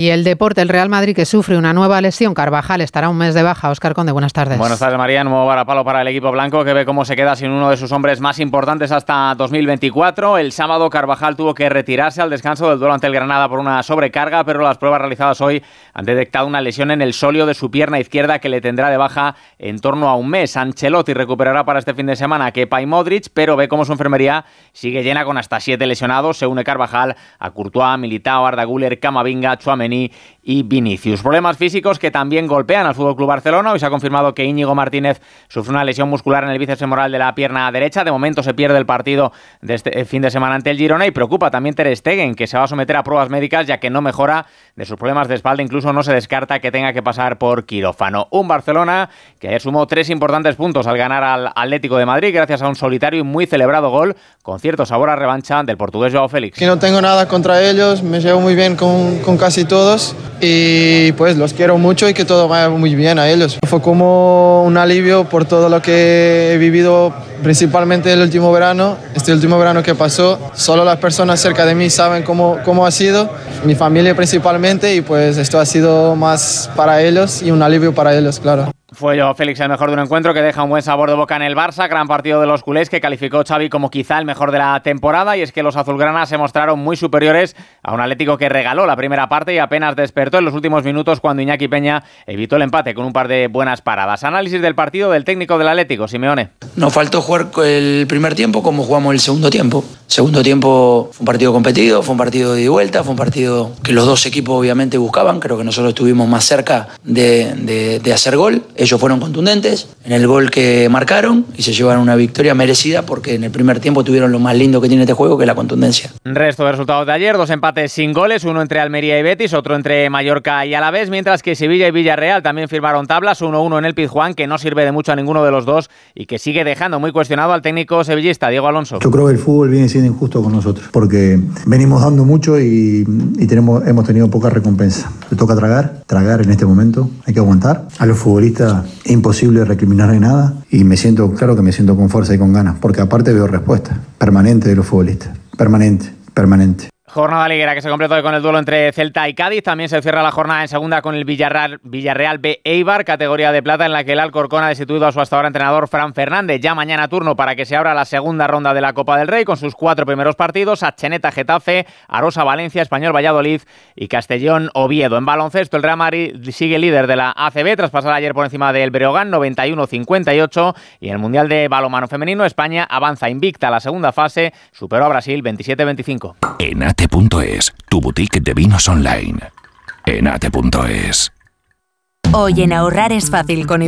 Y el deporte, el Real Madrid que sufre una nueva lesión, Carvajal estará un mes de baja. Oscar Conde, buenas tardes. Buenas tardes, María. Nuevo varapalo para el equipo blanco que ve cómo se queda sin uno de sus hombres más importantes hasta 2024. El sábado Carvajal tuvo que retirarse al descanso del duelo ante el Granada por una sobrecarga, pero las pruebas realizadas hoy han detectado una lesión en el sóleo de su pierna izquierda que le tendrá de baja en torno a un mes. Ancelotti recuperará para este fin de semana Kepa y Modric, pero ve cómo su enfermería sigue llena con hasta siete lesionados. Se une Carvajal a Courtois, Militao, Arda Güler, Camavinga, Y Vinicius. Problemas físicos que también golpean al Fútbol Club Barcelona. Hoy se ha confirmado que Íñigo Martínez sufre una lesión muscular en el bíceps femoral de la pierna derecha. De momento se pierde el partido de este fin de semana ante el Girona y preocupa también Ter Stegen, que se va a someter a pruebas médicas ya que no mejora de sus problemas de espalda. Incluso no se descarta que tenga que pasar por quirófano. Un Barcelona que ayer sumó tres importantes puntos al ganar al Atlético de Madrid gracias a un solitario y muy celebrado gol con cierto sabor a revancha del portugués Joao Félix. Que no tengo nada contra ellos, me llevo muy bien con, con casi todos y pues los quiero mucho y que todo vaya muy bien a ellos. Fue como un alivio por todo lo que he vivido principalmente el último verano, este último verano que pasó. Solo las personas cerca de mí saben cómo, cómo ha sido, mi familia principalmente y pues esto ha sido más para ellos y un alivio para ellos, claro. Fue yo, Félix, el mejor de un encuentro que deja un buen sabor de boca en el Barça. Gran partido de los culés que calificó Xavi como quizá el mejor de la temporada. Y es que los azulgranas se mostraron muy superiores a un Atlético que regaló la primera parte y apenas despertó en los últimos minutos cuando Iñaki Peña evitó el empate con un par de buenas paradas. Análisis del partido del técnico del Atlético, Simeone. Nos faltó jugar el primer tiempo como jugamos el segundo tiempo. Segundo tiempo fue un partido competido, fue un partido de vuelta, fue un partido que los dos equipos obviamente buscaban. Creo que nosotros estuvimos más cerca de, de, de hacer gol. Ellos fueron contundentes en el gol que marcaron y se llevaron una victoria merecida porque en el primer tiempo tuvieron lo más lindo que tiene este juego, que es la contundencia. Resto de resultados de ayer, dos empates sin goles, uno entre Almería y Betis, otro entre Mallorca y Alavés, mientras que Sevilla y Villarreal también firmaron tablas, 1-1 en el Pizjuán, que no sirve de mucho a ninguno de los dos y que sigue dejando muy cuestionado al técnico sevillista, Diego Alonso. Yo creo que el fútbol viene siendo injusto con nosotros, porque venimos dando mucho y, tenemos, hemos tenido poca recompensa. Le toca tragar, tragar en este momento, hay que aguantar. A los futbolistas imposible recriminar de nada y me siento, claro que me siento con fuerza y con ganas, porque aparte veo respuesta permanente de los futbolistas, permanente, permanente. Jornada liguera que se completó con el duelo entre Celta y Cádiz. También se cierra la jornada en segunda con el Villarreal, Villarreal B Eibar, categoría de plata en la que el Alcorcón ha destituido a su hasta ahora entrenador Fran Fernández. Ya mañana turno para que se abra la segunda ronda de la Copa del Rey con sus cuatro primeros partidos: Acheneta Getafe, Arosa Valencia, Español Valladolid y Castellón Oviedo. En baloncesto, el Real Madrid sigue líder de la ACB tras pasar ayer por encima del Breogán 91-58 y en el Mundial de Balomano Femenino España avanza invicta a la segunda fase, superó a Brasil 27-25. Enate.es, tu boutique de vinos online. Enate.es. Hoy en ahorrar es fácil con